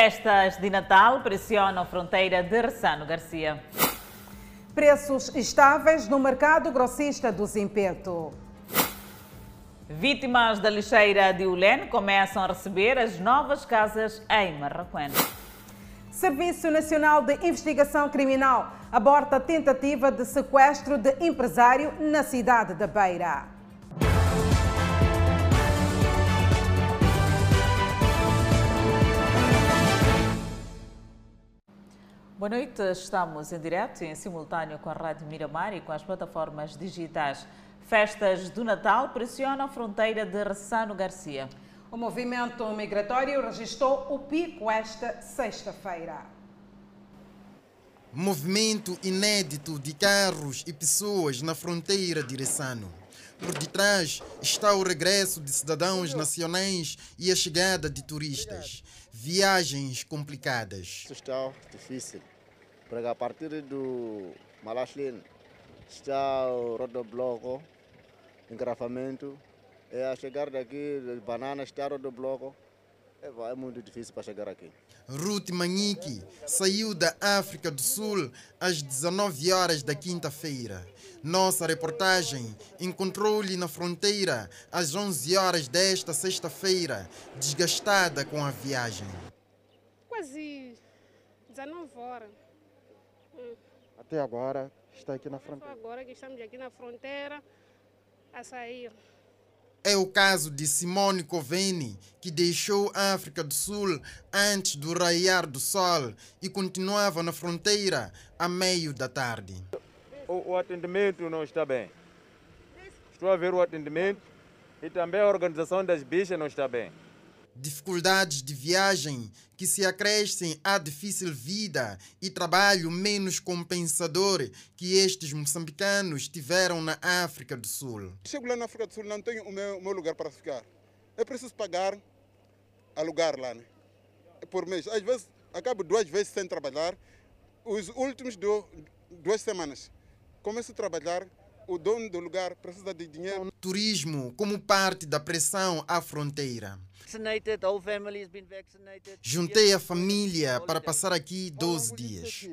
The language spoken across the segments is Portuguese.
Festas de Natal pressionam a fronteira de Ressano Garcia. Preços estáveis no mercado grossista do Zimpeto. Vítimas da lixeira de Ulen começam a receber as novas casas em Marraquém. Serviço Nacional de Investigação Criminal aborta a tentativa de sequestro de empresário na cidade da Beira. Boa noite, estamos em direto e em simultâneo com a Rádio Miramar e com as plataformas digitais. Festas do Natal pressionam a fronteira de Ressano Garcia. O movimento migratório registrou o pico esta sexta-feira. Movimento inédito de carros e pessoas na fronteira de Ressano. Por detrás está o regresso de cidadãos nacionais e a chegada de turistas. Viagens complicadas. Está difícil, porque a partir do Malachlin está o rodobloco, engarrafamento, é a chegar daqui, banana está rodobloco, é, é muito difícil para chegar aqui. Ruth Manique saiu da África do Sul às 19 horas da quinta-feira. Nossa reportagem encontrou-lhe na fronteira às 11 horas desta sexta-feira, desgastada com a viagem. Quase 19 horas. Hum. Até agora está aqui na fronteira. Agora que estamos aqui na fronteira a sair. É o caso de Simone Coveni, que deixou a África do Sul antes do raiar do sol e continuava na fronteira a meio da tarde. O, o atendimento não está bem. Estou a ver o atendimento e também a organização das bichas não está bem. Dificuldades de viagem que se acrescem à difícil vida e trabalho menos compensador que estes moçambicanos tiveram na África do Sul. Chego lá na África do Sul, não tenho o meu, o meu lugar para ficar. É preciso pagar alugar lá, né? Por mês. Às vezes, acabo duas vezes sem trabalhar. Os últimos do, duas semanas, começo a trabalhar, o dono do lugar precisa de dinheiro. Turismo como parte da pressão à fronteira. Juntei a família para passar aqui 12 dias.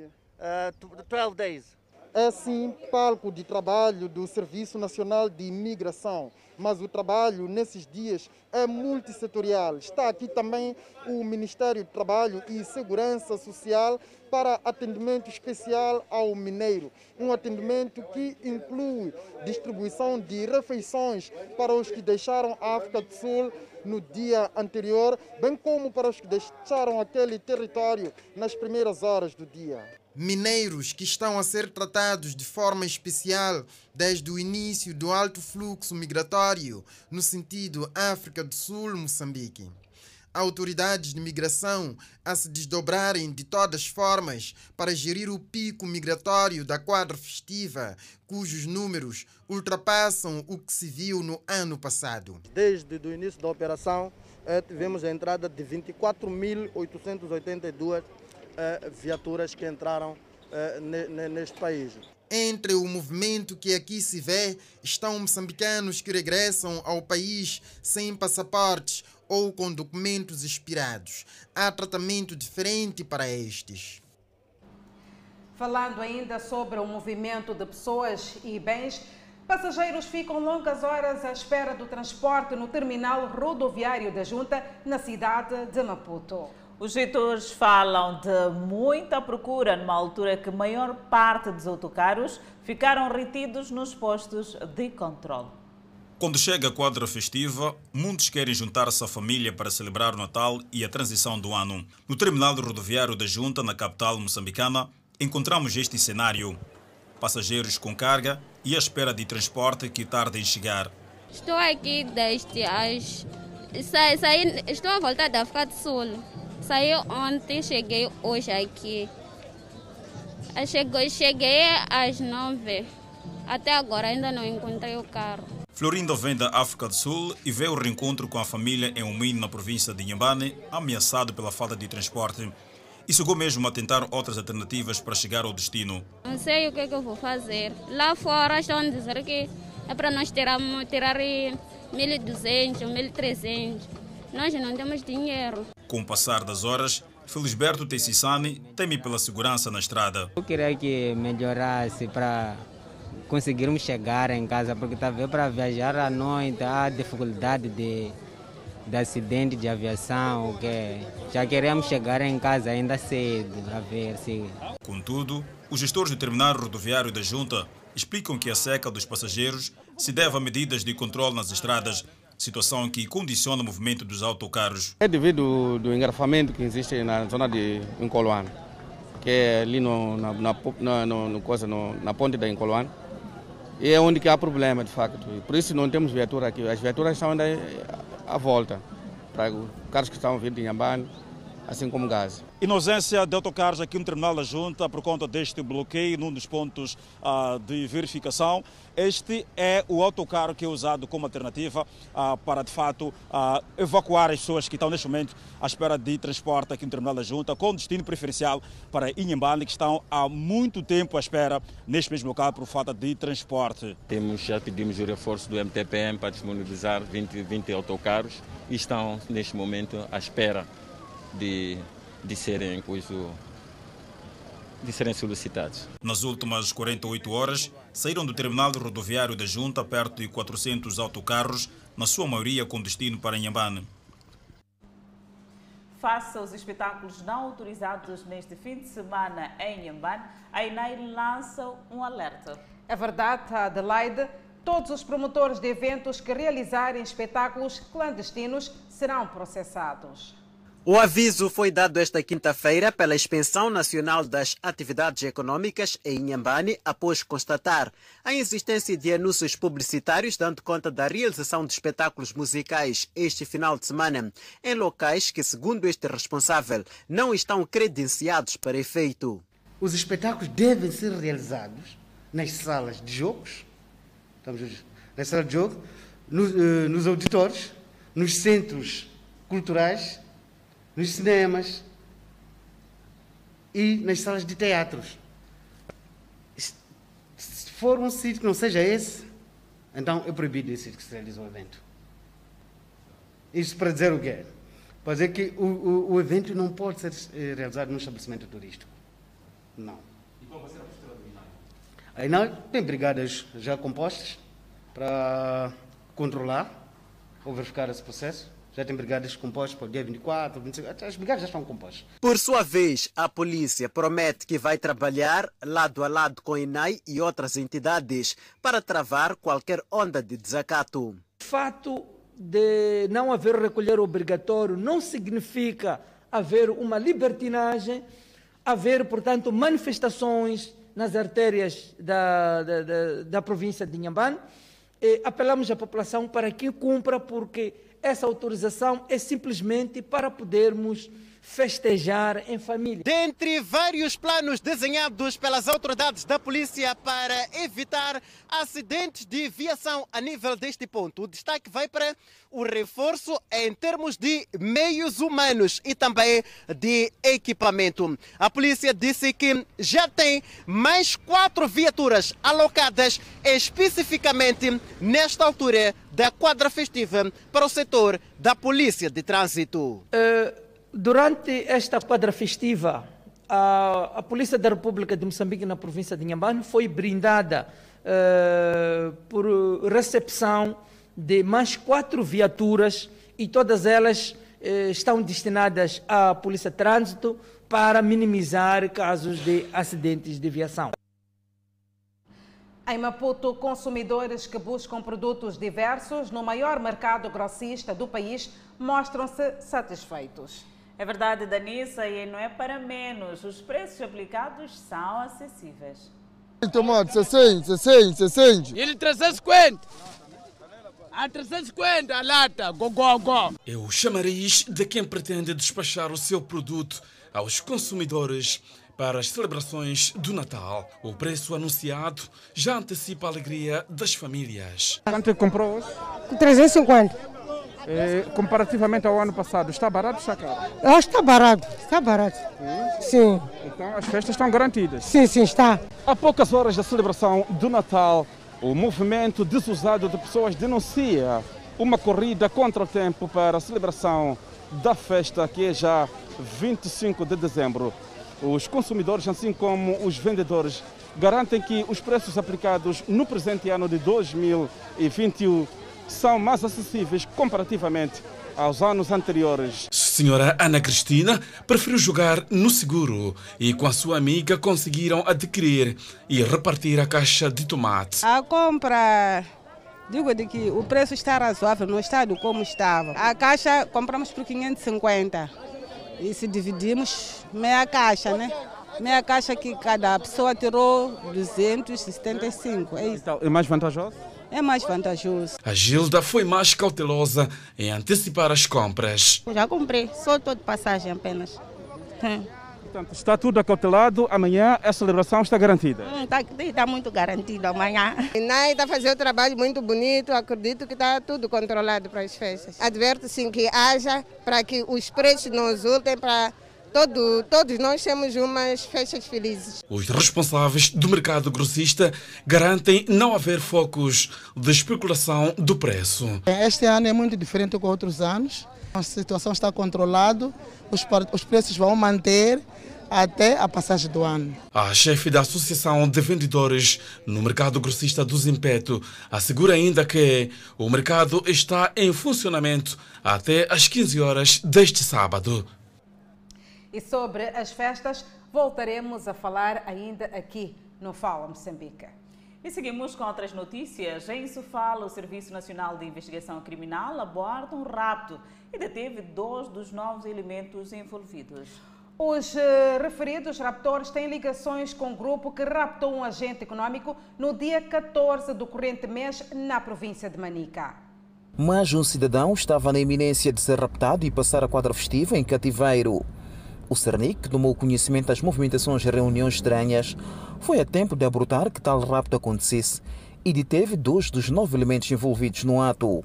É sim palco de trabalho do Serviço Nacional de Imigração, mas o trabalho nesses dias é multissetorial. Está aqui também o Ministério do Trabalho e Segurança Social para atendimento especial ao mineiro. Um atendimento que inclui distribuição de refeições para os que deixaram a África do Sul no dia anterior, bem como para os que deixaram aquele território nas primeiras horas do dia. Mineiros que estão a ser tratados de forma especial desde o início do alto fluxo migratório no sentido África do Sul-Moçambique. Autoridades de migração a se desdobrarem de todas as formas para gerir o pico migratório da quadra festiva, cujos números ultrapassam o que se viu no ano passado. Desde o início da operação, eh, tivemos a entrada de 24.882 viaturas que entraram eh, neste país. Entre o movimento que aqui se vê estão moçambicanos que regressam ao país sem passaportes ou com documentos expirados. Há tratamento diferente para estes. Falando ainda sobre o movimento de pessoas e bens, passageiros ficam longas horas à espera do transporte no terminal rodoviário da Junta, na cidade de Maputo. Os gestores falam de muita procura numa altura que a maior parte dos autocarros ficaram retidos nos postos de controle. Quando chega a quadra festiva, muitos querem juntar-se à família para celebrar o Natal e a transição do ano. No terminal rodoviário da Junta, na capital moçambicana, encontramos este cenário. Passageiros com carga e à espera de transporte que tardem em chegar. Estou aqui desde as... Sa. Estou a voltar da África do Sul. Saí ontem, cheguei hoje aqui. Cheguei, cheguei às nove. Até agora ainda não encontrei o carro. Florinda vem da África do Sul e vê o reencontro com a família em Umino, na província de Inhambane, ameaçado pela falta de transporte. E chegou mesmo a tentar outras alternativas para chegar ao destino. Não sei o que, é que eu vou fazer. Lá fora estão a dizer que é para nós tirar, tirar 1.200 ou 1.300. Nós não temos dinheiro. Com o passar das horas, Felisberto Tessissani teme pela segurança na estrada. Eu queria que melhorasse para conseguirmos chegar em casa, porque talvez para viajar à noite há dificuldade de, de acidente de aviação, que já queremos chegar em casa ainda cedo, a ver se... Contudo, os gestores do terminal rodoviário da Junta explicam que a seca dos passageiros se deve a medidas de controle nas estradas, situação que condiciona o movimento dos autocarros. É devido do engarrafamento que existe na zona de Incoluano, que é ali no, na, na, na, no, coisa, no, na ponte da Incoluano, e é onde que há problema, de facto. Por isso não temos viatura aqui. As viaturas estão ainda à volta, para os carros que estão vindo de Inhambane, assim como gás. Inocência de autocarros aqui no terminal da Junta por conta deste bloqueio num dos pontos uh, de verificação. Este é o autocarro que é usado como alternativa uh, para, de fato, uh, evacuar as pessoas que estão neste momento à espera de transporte aqui no terminal da Junta, com destino preferencial para Inhambane, que estão há muito tempo à espera neste mesmo local por falta de transporte. Temos, já pedimos o reforço do MTPM para disponibilizar 20, 20 autocarros e estão neste momento à espera de, de serem coisa, de serem solicitados. Nas últimas 48 horas, saíram do terminal rodoviário da Junta perto de 400 autocarros, na sua maioria com destino para Inhambane. Face aos espetáculos não autorizados neste fim de semana em Inhambane, a INAI lança um alerta. É verdade, Adelaide. Todos os promotores de eventos que realizarem espetáculos clandestinos serão processados. O aviso foi dado esta quinta-feira pela Inspeção Nacional das Atividades Econômicas em Inhambane, após constatar a existência de anúncios publicitários dando conta da realização de espetáculos musicais este final de semana em locais que, segundo este responsável, não estão credenciados para efeito. Os espetáculos devem ser realizados nas salas de jogos, nas salas de jogo, nos, uh, nos auditórios, nos centros culturais nos cinemas e nas salas de teatros. Se for um sítio que não seja esse, então é proibido esse sítio que se realiza o evento. Isso para dizer o quê? Para dizer que o, o, o evento não pode ser eh, realizado num estabelecimento turístico. Não. E qual vai ser a postura do INAI? A INAI tem brigadas já compostas para controlar ou verificar esse processo já tem brigadas compostas para o dia 24, 25, as brigadas já estão compostas. Por sua vez, a polícia promete que vai trabalhar lado a lado com a INAI e outras entidades para travar qualquer onda de desacato. O fato de não haver recolher obrigatório não significa haver uma libertinagem, haver, portanto, manifestações nas artérias da, da, da, da província de Inhambane. E apelamos à população para que cumpra, porque essa autorização é simplesmente para podermos festejar em família. Dentre vários planos desenhados pelas autoridades da polícia para evitar acidentes de viação a nível deste ponto, o destaque vai para o reforço em termos de meios humanos e também de equipamento. A polícia disse que já tem mais quatro viaturas alocadas especificamente nesta altura da quadra festiva para o setor da polícia de trânsito. Uh, durante esta quadra festiva, a, a, Polícia da República de Moçambique na província de Inhambane foi brindada uh, por recepção de mais quatro viaturas e todas elas uh, estão destinadas à Polícia de Trânsito para minimizar casos de acidentes de viação. Em Maputo, consumidores que buscam produtos diversos no maior mercado grossista do país mostram-se satisfeitos. É verdade, Danissa, e não é para menos. Os preços aplicados são acessíveis. Tomate, 60, 60, 60. Ele 350. A 350 a lata, go, go, go. É o chamariz de quem pretende despachar o seu produto aos consumidores para as celebrações do Natal. O preço anunciado já antecipa a alegria das famílias. Quanto comprou hoje? 350. É, comparativamente ao ano passado, está barato ou está caro? Que está barato, está barato. Sim. sim. Então as festas estão garantidas? Sim, sim, está. Há poucas horas da celebração do Natal, o movimento desusado de pessoas denuncia uma corrida contra o tempo para a celebração da festa, que é já 25 de dezembro. Os consumidores, assim como os vendedores, garantem que os preços aplicados no presente ano de 2021 são mais acessíveis comparativamente aos anos anteriores. Senhora Ana Cristina preferiu jogar no seguro e com a sua amiga conseguiram adquirir e repartir a caixa de tomate. A compra, digo de que o preço está razoável no estado como estava. A caixa compramos por 550 e se dividimos meia caixa, né? Meia caixa que cada pessoa tirou 275. É isso. Então, é mais vantajoso? É mais vantajoso. A Gilda foi mais cautelosa em antecipar as compras. Já comprei, só estou de passagem apenas. Portanto, está tudo acautelado. Amanhã a celebração está garantida. Está tá muito garantido amanhã. Nai está fazendo um trabalho muito bonito. Acredito que está tudo controlado para as festas. Adverto sim que haja para que os preços não resultem para Todo, todos nós temos umas festas felizes. Os responsáveis do mercado grossista garantem não haver focos de especulação do preço. Este ano é muito diferente com outros anos. A situação está controlada, os, os preços vão manter até a passagem do ano. A chefe da Associação de Vendedores no mercado grossista do Zimpeto assegura ainda que o mercado está em funcionamento até às 15 horas deste sábado. E sobre as festas, voltaremos a falar ainda aqui no Fala Moçambique. E seguimos com outras notícias. Em Sofala, o Serviço Nacional de Investigação Criminal aborda um rapto e deteve dois dos novos elementos envolvidos. Os uh, referidos raptores têm ligações com o grupo que raptou um agente econômico no dia 14 do corrente mês na província de Manica. Mas um cidadão estava na iminência de ser raptado e passar a quadra festiva em cativeiro. O Cernic, tomou conhecimento das movimentações e reuniões estranhas, foi a tempo de abortar que tal rapto acontecesse e deteve dois dos nove elementos envolvidos no ato.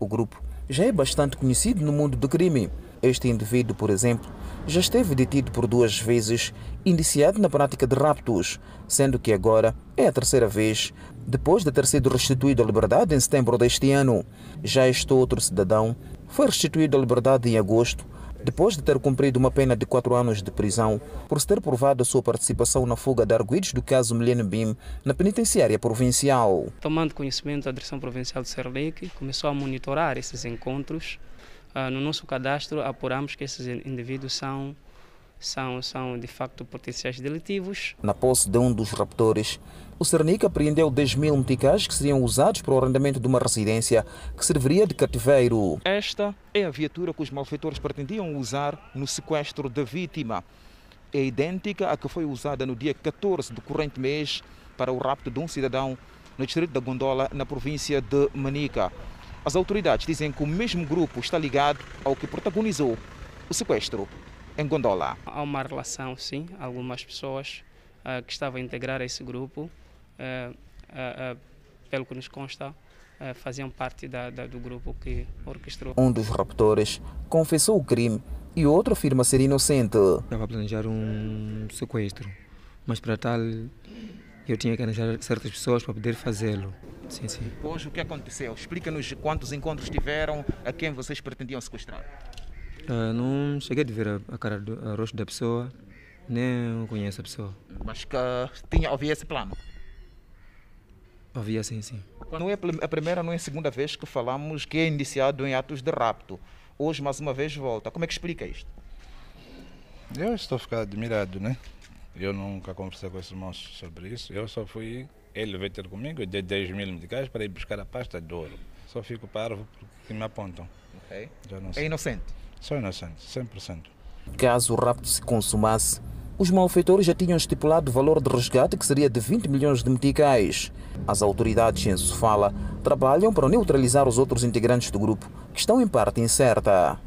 O grupo já é bastante conhecido no mundo do crime. Este indivíduo, por exemplo, já esteve detido por duas vezes, indiciado na prática de raptos, sendo que agora é a terceira vez, depois de ter sido restituído à liberdade em setembro deste ano. Já este outro cidadão foi restituído à liberdade em agosto depois de ter cumprido uma pena de quatro anos de prisão por ter provado a sua participação na fuga de arguidos do caso Milene Bim na penitenciária provincial. Tomando conhecimento da Direção Provincial de Serleque, começou a monitorar esses encontros. Uh, no nosso cadastro, apuramos que esses indivíduos são são, são de facto potenciais delitivos. Na posse de um dos raptores, o Cernic apreendeu 10 mil meticais que seriam usados para o arrendamento de uma residência que serviria de cativeiro. Esta é a viatura que os malfeitores pretendiam usar no sequestro da vítima. É idêntica à que foi usada no dia 14 do corrente mês para o rapto de um cidadão no distrito da Gondola, na província de Manica. As autoridades dizem que o mesmo grupo está ligado ao que protagonizou o sequestro em Gondola. Há uma relação, sim, algumas pessoas uh, que estavam a integrar esse grupo, uh, uh, pelo que nos consta, faziam parte da, da, do grupo que orquestrou. Um dos raptores confessou o crime e o outro afirma ser inocente. Estava a planejar um sequestro, mas para tal eu tinha que arranjar certas pessoas para poder fazê-lo. Sim, sim. Hoje o que aconteceu? Explica-nos quantos encontros tiveram, a quem vocês pretendiam sequestrar. Uh, não cheguei a ver a, a cara do a rosto da pessoa, nem conheço a pessoa. Mas que tinha, havia esse plano? Havia sim, sim. Não é a primeira, não é a segunda vez que falamos que é indiciado em atos de rapto. Hoje, mais uma vez, volta. Como é que explica isto? Eu estou a ficar admirado, né? Eu nunca conversei com esses irmãos sobre isso. Eu só fui, ele veio ter comigo, de 10 mil medicais para ir buscar a pasta de ouro. Só fico parvo porque me apontam. Ok. é inocente? Sou inocente, 100%. Caso o rapto se consumasse, os malfeitores já tinham estipulado o valor de resgate que seria de 20 milhões de meticais. As autoridades em Sofala trabalham para neutralizar os outros integrantes do grupo, que estão em parte incerta.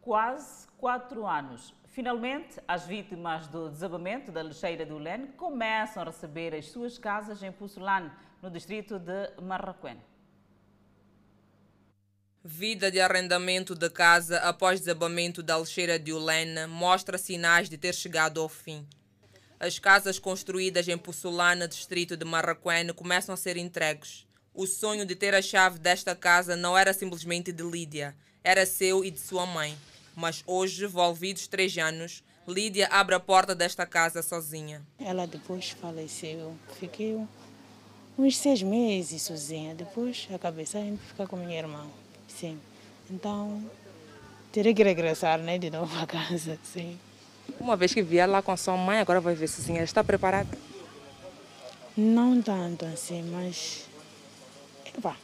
Quase quatro anos. Finalmente, as vítimas do desabamento da lixeira do Lene começam a receber as suas casas em Pussolane, no distrito de Marraquém. Vida de arrendamento de casa após desabamento da lixeira de Ulena mostra sinais de ter chegado ao fim. As casas construídas em Pussulana, distrito de Marraquém, começam a ser entregues. O sonho de ter a chave desta casa não era simplesmente de Lídia, era seu e de sua mãe. Mas hoje, volvidos três anos, Lídia abre a porta desta casa sozinha. Ela depois faleceu. Fiquei uns seis meses sozinha. Depois acabei saindo ficar com minha irmã. Sim. Então, terei que regressar né, de novo à casa. Sim. Uma vez que vier lá com a sua mãe, agora vai ver sozinha. Está preparada? Não tanto assim, mas. Epa,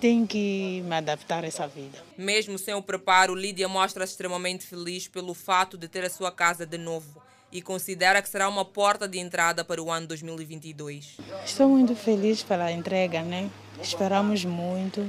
tenho que me adaptar a essa vida. Mesmo sem o preparo, Lídia mostra-se extremamente feliz pelo fato de ter a sua casa de novo e considera que será uma porta de entrada para o ano 2022. Estou muito feliz pela entrega, né? Esperamos muito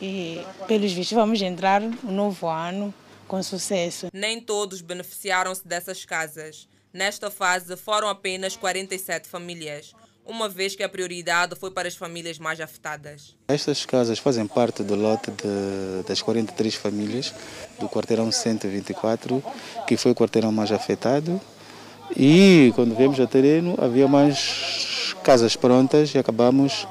e, pelos vistos, vamos entrar no novo ano com sucesso. Nem todos beneficiaram-se dessas casas. Nesta fase, foram apenas 47 famílias uma vez que a prioridade foi para as famílias mais afetadas. Estas casas fazem parte do lote de, das 43 famílias do quarteirão 124, que foi o quarteirão mais afetado. E quando viemos a terreno, havia mais casas prontas e acabamos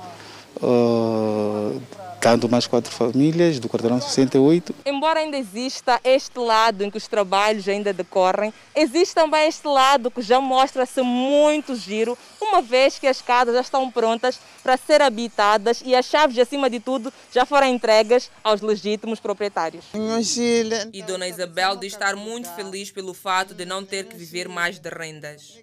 uh, dando mais quatro famílias do quarteirão 68. Embora ainda exista este lado em que os trabalhos ainda decorrem, existe também este lado que já mostra-se muito giro, uma vez que as casas já estão prontas para ser habitadas e as chaves, acima de tudo, já foram entregues aos legítimos proprietários. E Dona Isabel diz estar muito feliz pelo fato de não ter que viver mais de rendas.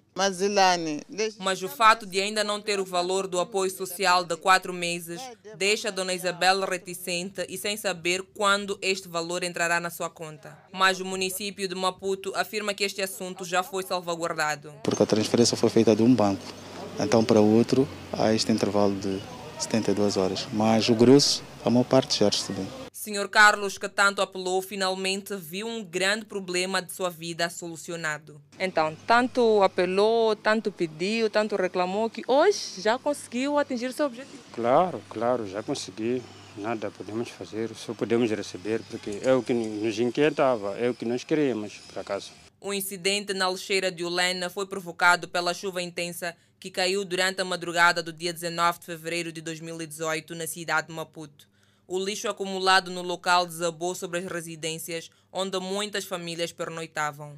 Mas o fato de ainda não ter o valor do apoio social de quatro meses deixa a Dona Isabel reticente e sem saber quando este valor entrará na sua conta. Mas o município de Maputo afirma que este assunto já foi salvaguardado. Porque a transferência foi feita de um banco, então para outro há este intervalo de 72 horas. Mas o grosso, a maior parte já recebeu. Sr. Carlos, que tanto apelou, finalmente viu um grande problema de sua vida solucionado. Então, tanto apelou, tanto pediu, tanto reclamou, que hoje já conseguiu atingir seu objetivo. Claro, claro, já consegui. Nada podemos fazer, só podemos receber, porque é o que nos inquietava, é o que nós queríamos, por acaso. O incidente na lixeira de Olena foi provocado pela chuva intensa que caiu durante a madrugada do dia 19 de fevereiro de 2018 na cidade de Maputo. O lixo acumulado no local desabou sobre as residências, onde muitas famílias pernoitavam.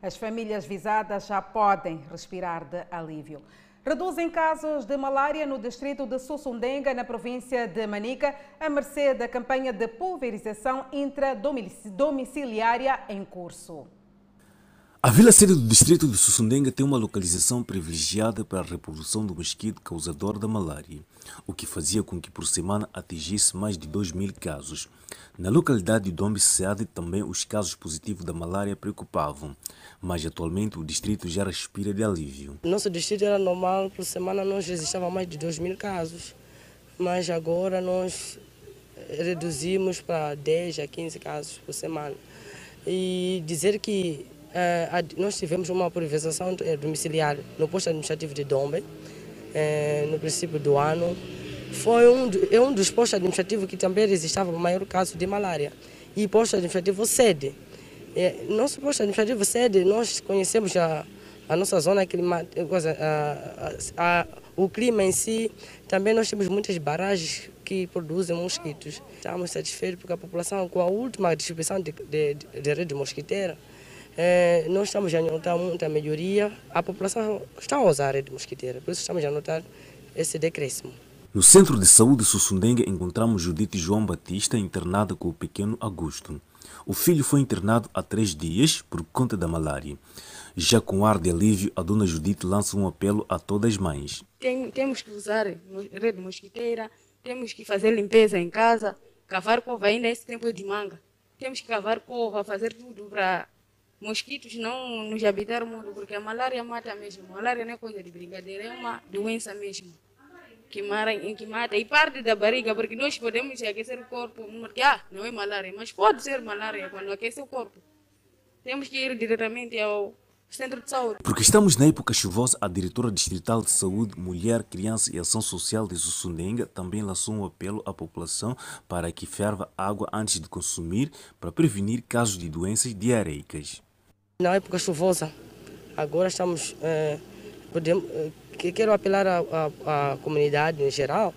As famílias visadas já podem respirar de alívio. Reduzem casos de malária no distrito de Sussundenga, na província de Manica, a mercê da campanha de pulverização intradomiciliária em curso. A vila sede do distrito de Sussundenga tem uma localização privilegiada para a reprodução do mosquito causador da malária, o que fazia com que por semana atingisse mais de 2 mil casos. Na localidade de Dombe Seade também os casos positivos da malária preocupavam, mas atualmente o distrito já respira de alívio. Nosso distrito era normal, por semana nós registrava mais de 2 mil casos, mas agora nós reduzimos para 10 a 15 casos por semana. E dizer que nós tivemos uma pulverização eh, domiciliar no posto administrativo de Dombe, uh, no princípio do ano. Foi um, é um dos postos administrativos que também registrava o maior caso de malária. E posto administrativo sede. Nosso posto administrativo sede, nós conhecemos a, a nossa zona climática, o clima em si. Também nós temos muitas barragens que produzem mosquitos. Estamos satisfeitos porque a população, com a última distribuição de, de, de rede mosquiteira, é, nós estamos a notar muita melhoria. A população está a usar a rede mosquiteira, por isso estamos a notar esse decréscimo. No Centro de Saúde Sussundenga encontramos Judite João Batista internada com o pequeno Augusto. O filho foi internado há três dias por conta da malária. Já com ar de alívio, a dona Judite lança um apelo a todas as mães. Tem, temos que usar rede mosquiteira, temos que fazer limpeza em casa, cavar cova ainda esse tempo de manga. Temos que cavar cova, fazer tudo para mosquitos não nos habitar o mundo, porque a malária mata mesmo. A malária não é coisa de brincadeira, é uma doença mesmo. Que mata, que mata. E parte da barriga, porque nós podemos aquecer o corpo, porque ah, não é malária, mas pode ser malária quando aquece o corpo. Temos que ir diretamente ao centro de saúde. Porque estamos na época chuvosa, a diretora distrital de saúde, mulher, criança e ação social de Sussundenga também lançou um apelo à população para que ferva água antes de consumir para prevenir casos de doenças diarreicas. Na época chuvosa, agora estamos. É, podemos, é, quero apelar à comunidade em geral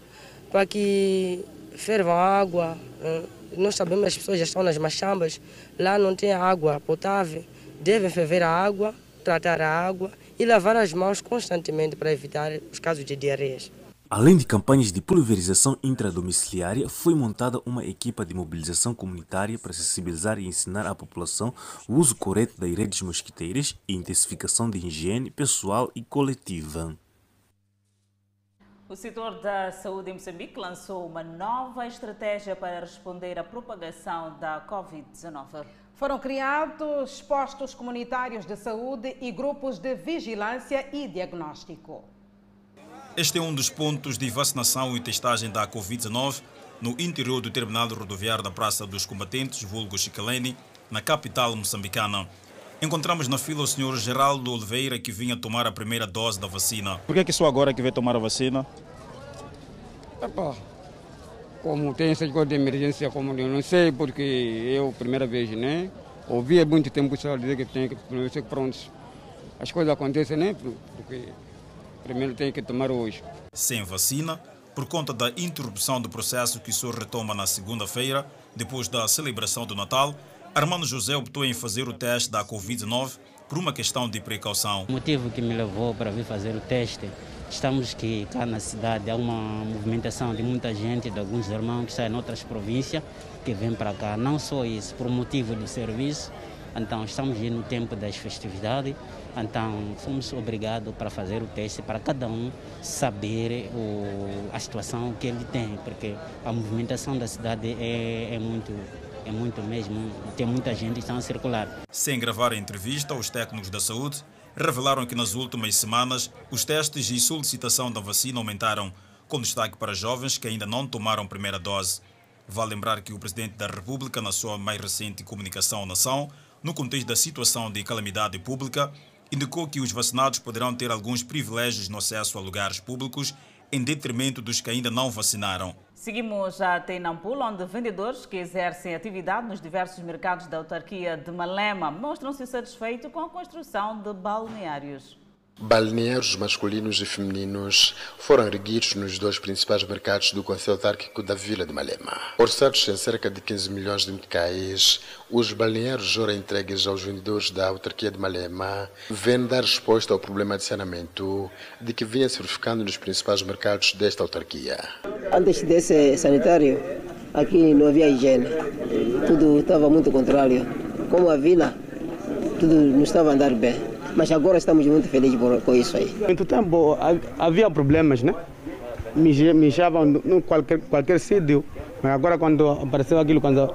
para que fervam água, é, nós sabemos que as pessoas já estão nas machambas, lá não tem água potável, devem ferver a água, tratar a água e lavar as mãos constantemente para evitar os casos de diarreias. Além de campanhas de pulverização intradomiciliária, foi montada uma equipa de mobilização comunitária para sensibilizar e ensinar à população o uso correto das redes mosquiteiras e intensificação de higiene pessoal e coletiva. O setor da saúde em Moçambique lançou uma nova estratégia para responder à propagação da Covid-19. Foram criados postos comunitários de saúde e grupos de vigilância e diagnóstico. Este é um dos pontos de vacinação e testagem da Covid-19 no interior do terminal rodoviário da Praça dos Combatentes, vulgo Chicalene, na capital moçambicana. Encontramos na fila o senhor Geraldo Oliveira, que vinha tomar a primeira dose da vacina. Por que, que só agora que veio tomar a vacina? Epá, como tem essas coisas de emergência, como eu não sei, porque eu, primeira vez, né? Ouvi há muito tempo só dizer que tem que, sei pronto, as coisas acontecem, né? Porque primeiro tem que tomar hoje. Sem vacina, por conta da interrupção do processo que só retoma na segunda-feira, depois da celebração do Natal, Armando José optou em fazer o teste da Covid-19 por uma questão de precaução. O motivo que me levou para vir fazer o teste, estamos que cá na cidade há uma movimentação de muita gente, de alguns irmãos que saem de outras províncias, que vêm para cá. Não só isso, por motivo do serviço, então estamos no tempo das festividades, então fomos obrigados para fazer o teste para cada um saber o, a situação que ele tem, porque a movimentação da cidade é, é muito é muito mesmo, tem muita gente está a circular. Sem gravar a entrevista, os técnicos da saúde revelaram que nas últimas semanas os testes e solicitação da vacina aumentaram, com destaque para jovens que ainda não tomaram primeira dose. Vale lembrar que o Presidente da República, na sua mais recente comunicação à nação, no contexto da situação de calamidade pública, indicou que os vacinados poderão ter alguns privilégios no acesso a lugares públicos, em detrimento dos que ainda não vacinaram. Seguimos até Nampula, onde vendedores que exercem atividade nos diversos mercados da autarquia de Malema mostram-se satisfeitos com a construção de balneários. Balneários masculinos e femininos foram erguidos nos dois principais mercados do Conselho Autárquico da Vila de Malema. Orçados em cerca de 15 milhões de meticais, os balneários ora entregues aos vendedores da autarquia de Malema vêm dar resposta ao problema de saneamento de que vinha se verificando nos principais mercados desta autarquia. Antes desse sanitário, aqui não havia higiene. Tudo estava muito contrário. Como a vila, tudo não estava a andar bem. Mas agora estamos muito felizes por, com isso aí. Muito tempo havia problemas, né? Mijavam em qualquer, qualquer sítio. Mas agora quando apareceu aquilo, quando,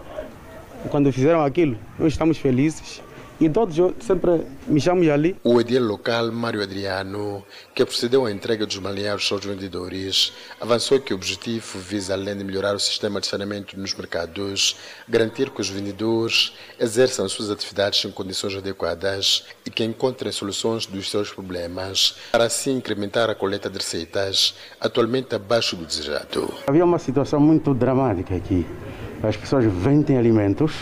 quando fizeram aquilo, nós estamos felizes e todos sempre me chamam ali. O edil local, Mário Adriano, que procedeu à entrega dos balneários aos vendedores, avançou que o objetivo visa, além de melhorar o sistema de saneamento nos mercados, garantir que os vendedores exerçam suas atividades em condições adequadas e que encontrem soluções dos seus problemas, para assim incrementar a coleta de receitas, atualmente abaixo do desejado. Havia uma situação muito dramática aqui. As pessoas vendem alimentos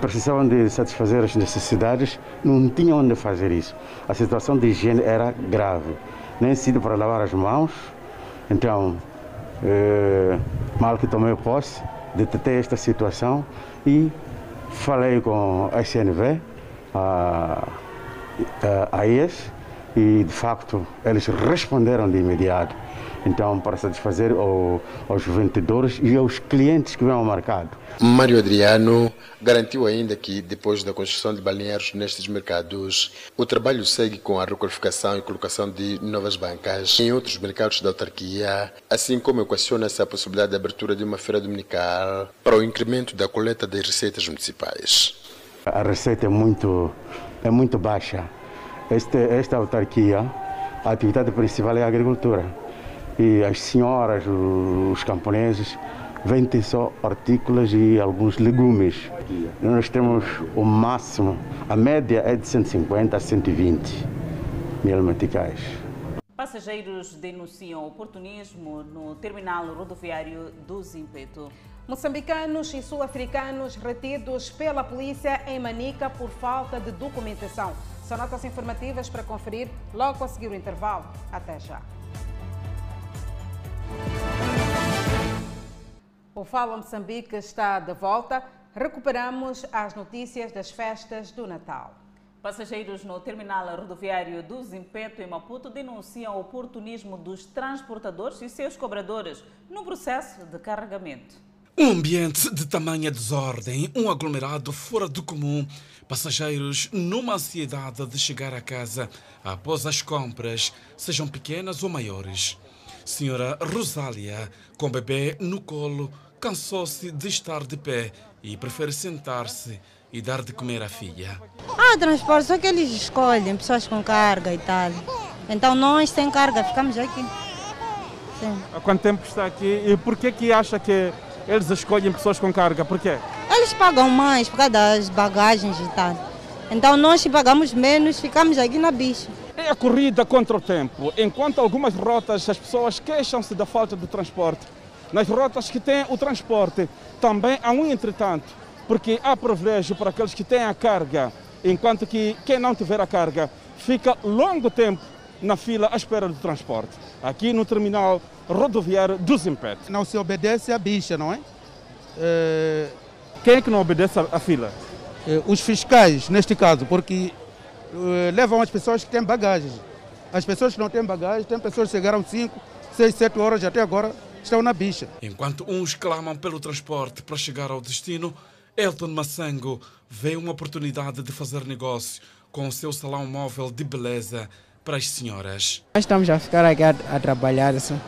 precisavam de satisfazer as necessidades, não tinham onde fazer isso. A situação de higiene era grave, nem sítio para lavar as mãos. Então, eh, mal que tomei posse, detetei esta situação e falei com a SNV, a, a IES, e de facto eles responderam de imediato. Então, para satisfazer o, aos vendedores e aos clientes que vêm ao mercado. Mário Adriano garantiu ainda que, depois da construção de balneários nestes mercados, o trabalho segue com a requalificação e colocação de novas bancas em outros mercados da autarquia, assim como equaciona-se a possibilidade de abertura de uma feira dominical para o incremento da coleta das receitas municipais. A receita é muito, é muito baixa. Este, esta autarquia, a atividade principal é a agricultura e as senhoras, os camponeses, vendem só hortícolas e alguns legumes. Nós temos o máximo, a média é de 150 a 120 mil meticais. Passageiros denunciam oportunismo no terminal rodoviário do Zimpeto. Moçambicanos e sul-africanos retidos pela polícia em Manica por falta de documentação. São notas informativas para conferir logo a seguir o intervalo. Até já. O Fala Moçambique está de volta. Recuperamos as notícias das festas do Natal. Passageiros no terminal rodoviário do Zimpeto, em Maputo, denunciam o oportunismo dos transportadores e seus cobradores no processo de carregamento. Um ambiente de tamanha desordem, um aglomerado fora do comum, passageiros numa ansiedade de chegar a casa após as compras, sejam pequenas ou maiores. Senhora Rosália, com bebê no colo, cansou-se de estar de pé e prefere sentar-se e dar de comer à filha. Ah, transporte, só que eles escolhem pessoas com carga e tal. Então nós sem carga ficamos aqui. Sim. Há quanto tempo está aqui e por que que acha que eles escolhem pessoas com carga? Por quê? Eles pagam mais por causa das bagagens e tal. Então nós pagamos menos, ficamos aqui na bicha. É a corrida contra o tempo. Enquanto algumas rotas as pessoas queixam-se da falta de transporte, nas rotas que têm o transporte também há um entretanto, porque há privilégio para aqueles que têm a carga, enquanto que quem não tiver a carga fica longo tempo na fila à espera do transporte. Aqui no terminal rodoviário do Zimpete. Não se obedece à bicha, não é? é... Quem é que não obedece à fila? É, os fiscais, neste caso, porque levam as pessoas que têm bagagens. As pessoas que não têm bagagem, tem pessoas que chegaram 5, 6, 7 horas até agora estão na bicha. Enquanto uns clamam pelo transporte para chegar ao destino, Elton Massango vê uma oportunidade de fazer negócio com o seu salão móvel de beleza para as senhoras. Nós estamos a ficar aqui a, a trabalhar assim,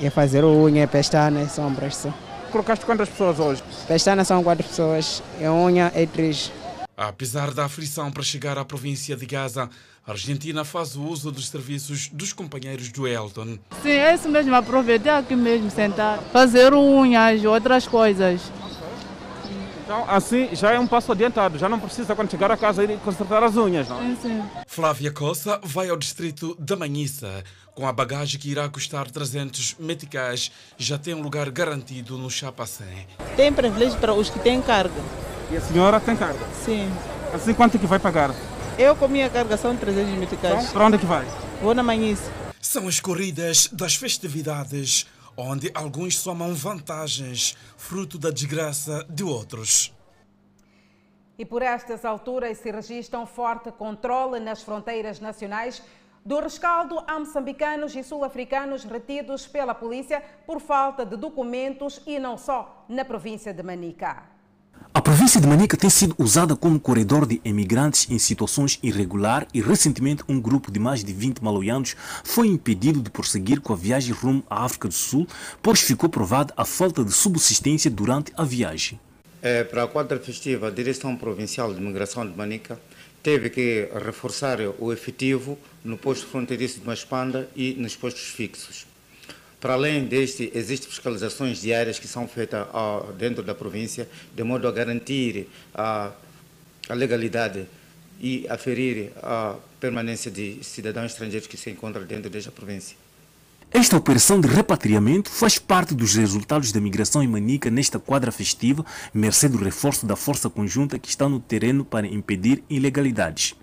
e a fazer unha, pestanas, sombras. Assim. Colocaste quantas pessoas hoje? Pestanas são quatro pessoas, e unha é três. Apesar da aflição para chegar à província de Gaza, a Argentina faz o uso dos serviços dos companheiros do Elton. Sim, é isso mesmo, aproveitar aqui mesmo, sentar, fazer unhas, outras coisas. Então, assim já é um passo adiantado, já não precisa quando chegar a casa ir consertar as unhas, não? Sim, sim. Flávia Coça vai ao distrito da Manhissa. Com a bagagem que irá custar 300 meticais, já tem um lugar garantido no Chapacém. Tem privilégio para os que têm carga. E a senhora tem carga? Sim. Assim quanto é que vai pagar? Eu com minha carga são 300 meticais. Então, para onde é que vai? Vou na Manhissa. São as corridas das festividades onde alguns somam vantagens, fruto da desgraça de outros. E por estas alturas se registra um forte controle nas fronteiras nacionais do rescaldo a moçambicanos e sul-africanos retidos pela polícia por falta de documentos e não só na província de Manica. A província de Manica tem sido usada como corredor de emigrantes em situações irregulares e recentemente um grupo de mais de 20 maloianos foi impedido de prosseguir com a viagem rumo à África do Sul, pois ficou provada a falta de subsistência durante a viagem. É, para a quadra festiva, a Direção Provincial de Imigração de Manica teve que reforçar o efetivo no posto fronteiriço de Maspanda e nos postos fixos. Para além deste, existem fiscalizações diárias que são feitas dentro da província, de modo a garantir uh, a legalidade e aferir a permanência de cidadãos estrangeiros que se encontram dentro desta província. Esta operação de repatriamento faz parte dos resultados da migração em Manica nesta quadra festiva, mercê do reforço da força conjunta que está no terreno para impedir ilegalidades.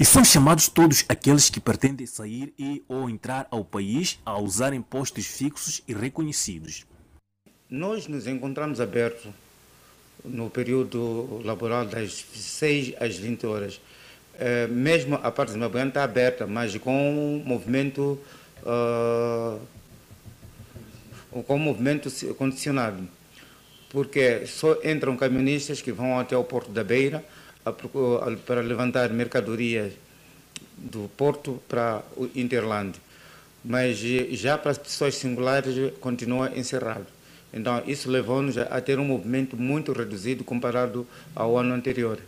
E são chamados todos aqueles que pretendem sair e ou entrar ao país a usarem postos fixos e reconhecidos. Nós nos encontramos abertos no período laboral das 6 às 20 horas. É, mesmo a parte de Mabuena está aberta, mas com um movimento, uh, com um movimento condicionado. Porque só entram caministas que vão até o Porto da Beira, para levantar mercadorias do porto para o Interland. Mas já para as pessoas singulares continua encerrado. Então isso levou-nos a ter um movimento muito reduzido comparado ao ano anterior.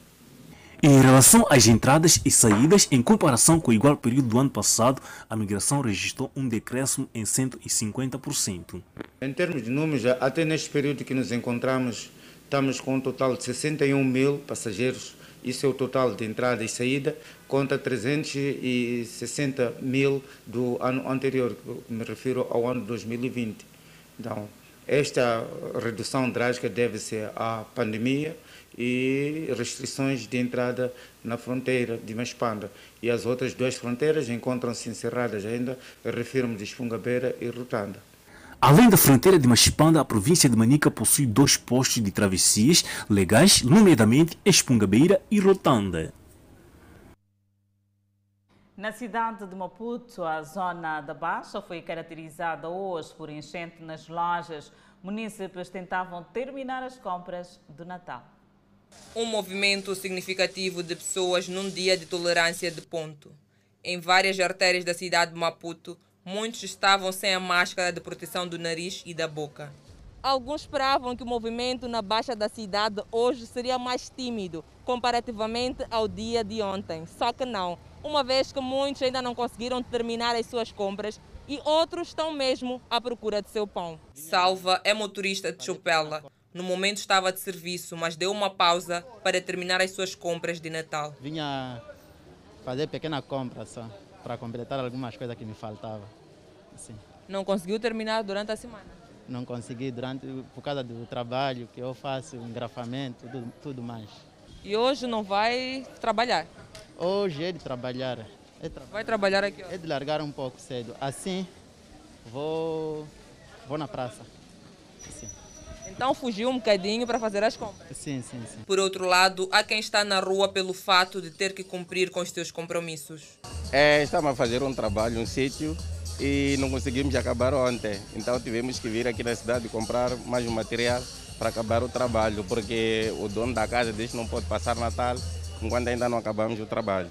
Em relação às entradas e saídas, em comparação com o igual período do ano passado, a migração registrou um decréscimo em 150%. Em termos de números, até neste período que nos encontramos, estamos com um total de 61 mil passageiros isso é o total de entrada e saída, conta 360 mil do ano anterior, me refiro ao ano 2020. Então, esta redução drástica deve-se à pandemia e restrições de entrada na fronteira de Maspanda. E as outras duas fronteiras encontram-se encerradas ainda, refiro-me de Esfungabeira e Rutanda. Além da fronteira de Machipanda, a província de Manica possui dois postos de travessias legais, nomeadamente Espungabeira e Rotanda. Na cidade de Maputo, a zona da Baixa foi caracterizada hoje por enchente nas lojas. Munícipes tentavam terminar as compras do Natal. Um movimento significativo de pessoas num dia de tolerância de ponto. Em várias artérias da cidade de Maputo, muitos estavam sem a máscara de proteção do nariz e da boca. Alguns esperavam que o movimento na baixa da cidade hoje seria mais tímido comparativamente ao dia de ontem. Só que não uma vez que muitos ainda não conseguiram terminar as suas compras e outros estão mesmo à procura de seu pão. Salva é motorista de Chupela. No momento estava de serviço, mas deu uma pausa para terminar as suas compras de Natal. Vinha fazer pequena compra só, para completar algumas coisas que me faltavam. Assim. Não conseguiu terminar durante a semana? Não consegui durante por causa do trabalho que eu faço, engrafamento, tudo, tudo mais. E hoje não vai trabalhar? Hoje é de trabalhar. É. Vai trabalhar aqui? É de largar um pouco cedo. Assim, vou, vou na praça. Assim. Então fugiu um bocadinho para fazer as compras? Sim, sim, sim. Por outro lado, há quem está na rua pelo fato de ter que cumprir com os seus compromissos. É, estamos a fazer um trabalho, um sítio, e não conseguimos acabar ontem. Então tivemos que vir aqui na cidade comprar mais um material para acabar o trabalho, porque o dono da casa diz que não pode passar Natal enquanto ainda não acabamos o trabalho.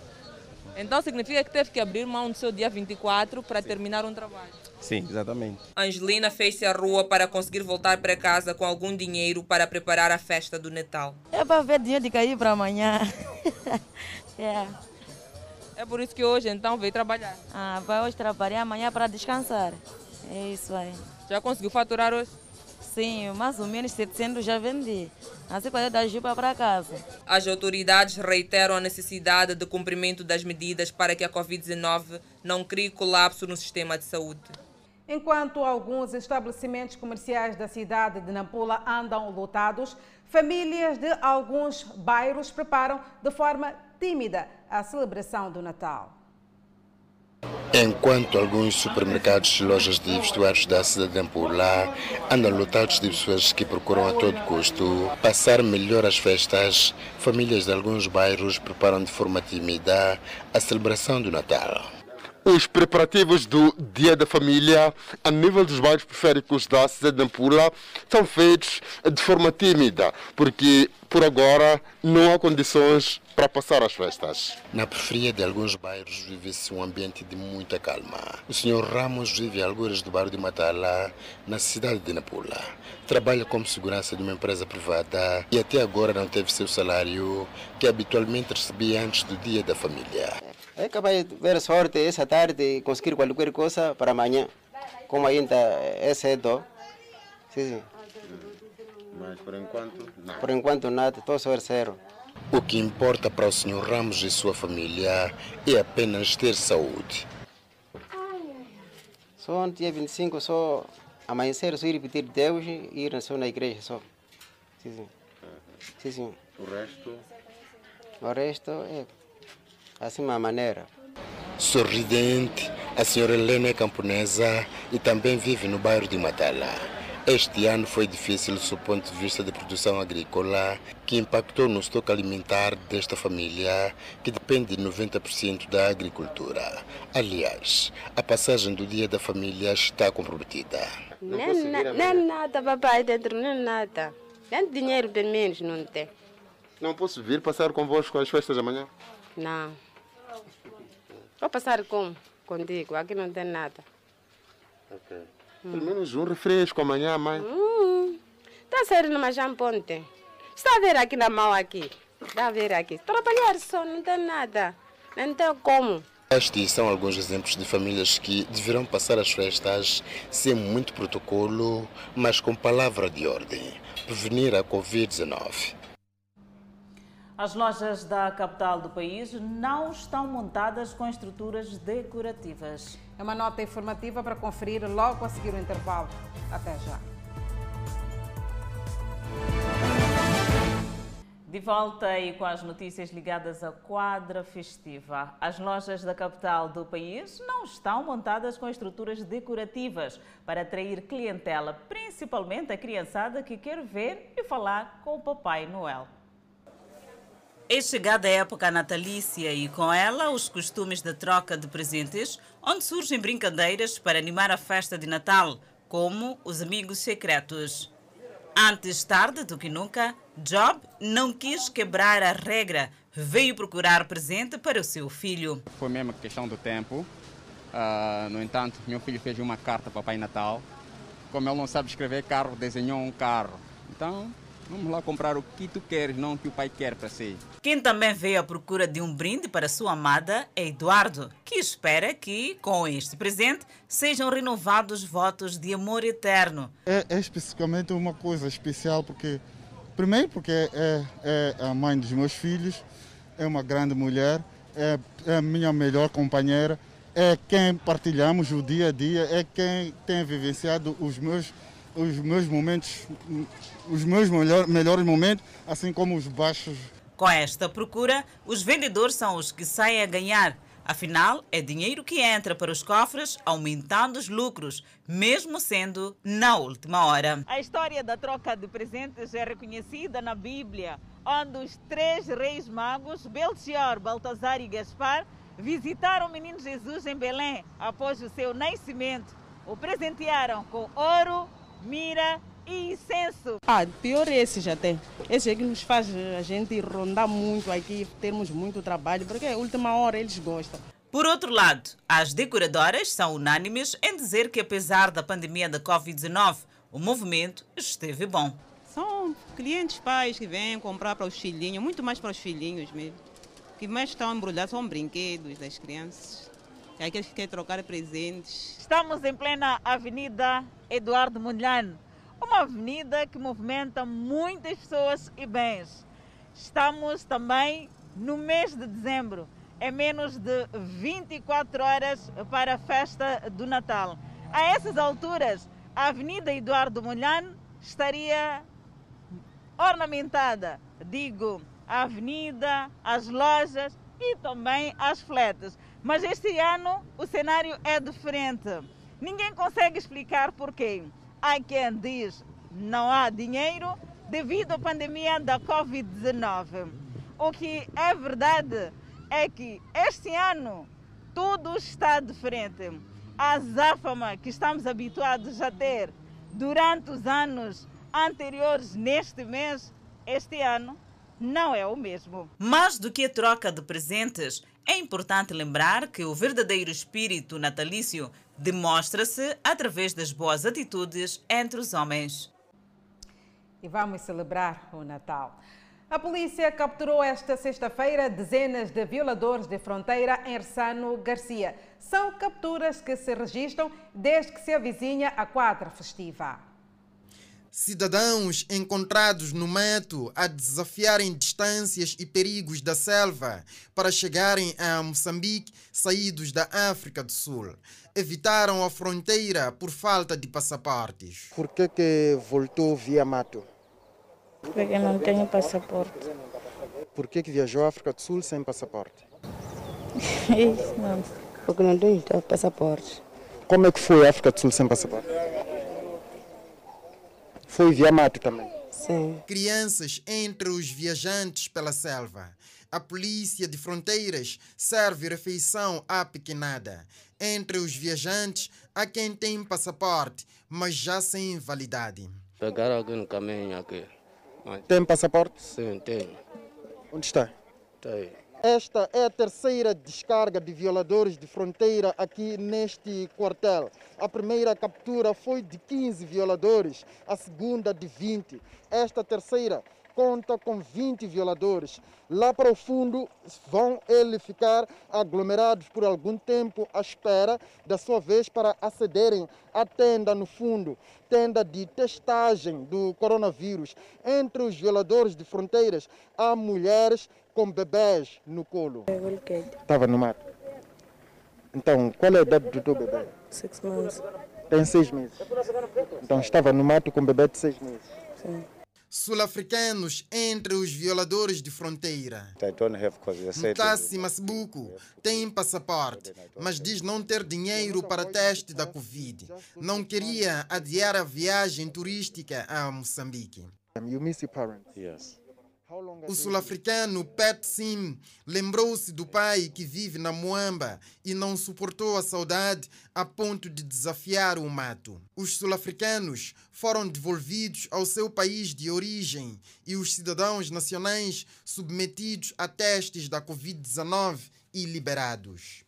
Então significa que teve que abrir mão do seu dia 24 para Sim. terminar um trabalho? Sim, exatamente. Angelina fez-se à rua para conseguir voltar para casa com algum dinheiro para preparar a festa do Natal. É para ver dinheiro de cair para amanhã. é. É por isso que hoje então veio trabalhar? Ah, vai hoje trabalhar, amanhã para descansar. É isso aí. Já conseguiu faturar hoje? Sim, mais ou menos 700 já vendi. Assim para dar jupa para casa. As autoridades reiteram a necessidade de cumprimento das medidas para que a Covid-19 não crie colapso no sistema de saúde. Enquanto alguns estabelecimentos comerciais da cidade de Nampula andam lotados, famílias de alguns bairros preparam de forma tímida a celebração do Natal. Enquanto alguns supermercados e lojas de vestuários da cidade de Ampula andam lotados de pessoas que procuram a todo custo passar melhor as festas, famílias de alguns bairros preparam de forma tímida a celebração do Natal. Os preparativos do Dia da Família, a nível dos bairros periféricos da cidade de Nampula, são feitos de forma tímida, porque por agora não há condições para passar as festas. Na periferia de alguns bairros vive-se um ambiente de muita calma. O senhor Ramos vive algures do bairro de Matala, na cidade de Nampula. Trabalha como segurança de uma empresa privada e até agora não teve seu salário que habitualmente recebia antes do Dia da Família. É capaz de ver sorte essa tarde e conseguir qualquer coisa para amanhã. Como ainda é cedo. Sim, sim. Mas por enquanto, nada. Por enquanto, nada. Estou só zero. O que importa para o Sr. Ramos e sua família é apenas ter saúde. Só no dia 25, só amanhecer, só ir pedir Deus e ir só na igreja só. Sim, sim. Sim, sim. O resto? O resto é assim uma maneira. Sorridente, a senhora Helena é camponesa e também vive no bairro de Matala. Este ano foi difícil do ponto de vista da produção agrícola, que impactou no estoque alimentar desta família, que depende de 90% da agricultura. Aliás, a passagem do Dia da Família está comprometida. Nem, nem nada, papai, dentro, nem nada. Nem dinheiro, pelo menos, não tem. Não posso vir passar convosco as festas amanhã? Não. Vou passar como? Contigo, aqui não tem nada. Ok. Hum. Pelo menos um refresco amanhã, mãe. Hum. Está sério numa jamponte. Está a ver aqui na mão aqui. Está a ver aqui. Trabalhar só, não tem nada. Não tem como. Estes são alguns exemplos de famílias que deverão passar as festas sem muito protocolo, mas com palavra de ordem. Prevenir a Covid-19. As lojas da capital do país não estão montadas com estruturas decorativas. É uma nota informativa para conferir logo a seguir o intervalo. Até já. De volta e com as notícias ligadas à quadra festiva. As lojas da capital do país não estão montadas com estruturas decorativas para atrair clientela, principalmente a criançada que quer ver e falar com o Papai Noel. É chegada a época natalícia e com ela os costumes da troca de presentes, onde surgem brincadeiras para animar a festa de Natal, como os amigos secretos. Antes tarde do que nunca, Job não quis quebrar a regra, veio procurar presente para o seu filho. Foi mesmo questão do tempo. Uh, no entanto, meu filho fez uma carta para Pai Natal. Como ele não sabe escrever carro, desenhou um carro. Então, vamos lá comprar o que tu queres, não o que o pai quer para si. Quem também veio à procura de um brinde para sua amada é Eduardo, que espera que, com este presente, sejam renovados votos de amor eterno. É, é especificamente uma coisa especial porque, primeiro, porque é, é, a mãe dos meus filhos, é uma grande mulher, é, é a minha melhor companheira, é quem partilhamos o dia a dia, é quem tem vivenciado os meus os meus momentos, os meus melhor, melhores momentos, assim como os baixos com esta procura, os vendedores são os que saem a ganhar. Afinal, é dinheiro que entra para os cofres, aumentando os lucros, mesmo sendo na última hora. A história da troca de presentes é reconhecida na Bíblia, onde os três reis magos, Belchior, Baltazar e Gaspar, visitaram o menino Jesus em Belém após o seu nascimento. O presentearam com ouro, mira e incenso. Ah, pior esse já tem. Esse é que nos faz a gente rondar muito aqui, termos muito trabalho, porque a última hora eles gostam. Por outro lado, as decoradoras são unânimes em dizer que, apesar da pandemia da Covid-19, o movimento esteve bom. São clientes pais que vêm comprar para os filhinhos, muito mais para os filhinhos mesmo. O que mais estão embrulhados são brinquedos das crianças. É aqueles que querem trocar presentes. Estamos em plena Avenida Eduardo Mondlane uma avenida que movimenta muitas pessoas e bens. Estamos também no mês de dezembro. É menos de 24 horas para a festa do Natal. A essas alturas, a Avenida Eduardo Molhano estaria ornamentada. Digo, a avenida, as lojas e também as fletes. Mas este ano o cenário é diferente. Ninguém consegue explicar porquê. Há quem diz não há dinheiro devido à pandemia da Covid-19. O que é verdade é que este ano tudo está diferente. A azáfama que estamos habituados a ter durante os anos anteriores neste mês, este ano não é o mesmo. Mais do que a troca de presentes, é importante lembrar que o verdadeiro espírito natalício demonstra-se através das boas atitudes entre os homens. E vamos celebrar o Natal. A polícia capturou esta sexta-feira dezenas de violadores de fronteira em Ersano Garcia. São capturas que se registram desde que se avizinha a quadra festiva. Cidadãos encontrados no mato a desafiarem distâncias e perigos da selva para chegarem a Moçambique, saídos da África do Sul. Evitaram a fronteira por falta de passaportes. Por que, que voltou via mato? Porque não tenho passaporte. Por que, que viajou à África do Sul sem passaporte? não. Porque não tenho passaporte. Como é que foi a África do Sul sem passaporte? Foi via mato também. Sim. Crianças entre os viajantes pela selva. A polícia de fronteiras serve refeição à pequenada. Entre os viajantes, há quem tem passaporte, mas já sem validade. Pegar alguém no caminho aqui. Mas... Tem passaporte? Sim, tenho. Onde está? Tem. Esta é a terceira descarga de violadores de fronteira aqui neste quartel. A primeira captura foi de 15 violadores, a segunda de 20. Esta terceira conta com 20 violadores. Lá para o fundo vão eles ficar aglomerados por algum tempo à espera da sua vez para acederem à tenda no fundo, tenda de testagem do coronavírus. Entre os violadores de fronteiras há mulheres com bebês no colo. Estava no mato. Então, qual é a idade do teu bebê? Seis meses. Tem seis meses. Então estava no mato com bebê de seis meses. Sim. Sul-africanos entre os violadores de fronteira. Mutassi Masbuco tem passaporte, mas diz não ter dinheiro para teste da Covid. Não queria adiar a viagem turística a Moçambique. You miss your parents? Yes. O sul-africano Pat Sim lembrou-se do pai que vive na Moamba e não suportou a saudade a ponto de desafiar o mato. Os sul-africanos foram devolvidos ao seu país de origem e os cidadãos nacionais submetidos a testes da Covid-19 e liberados.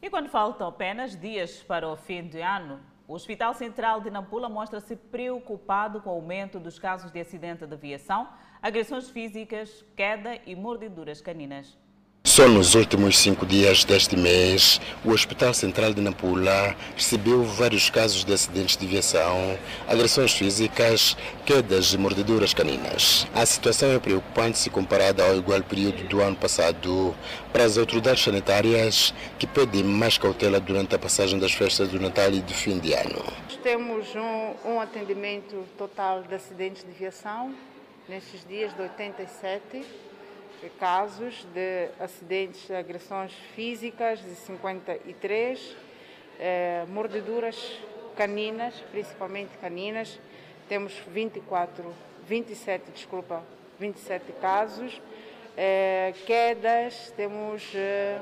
E quando faltam apenas dias para o fim de ano, o Hospital Central de Nampula mostra-se preocupado com o aumento dos casos de acidente de aviação, agressões físicas, queda e mordeduras caninas. Só nos últimos cinco dias deste mês, o Hospital Central de Nampula recebeu vários casos de acidentes de aviação, agressões físicas, quedas e mordeduras caninas. A situação é preocupante se comparada ao igual período do ano passado para as autoridades sanitárias que pedem mais cautela durante a passagem das festas do Natal e do fim de ano. Temos um, um atendimento total de acidentes de aviação nestes dias de 87 casos de acidentes, agressões físicas de 53, eh, mordeduras caninas, principalmente caninas, temos 24, 27, desculpa, 27 casos, eh, quedas, temos eh,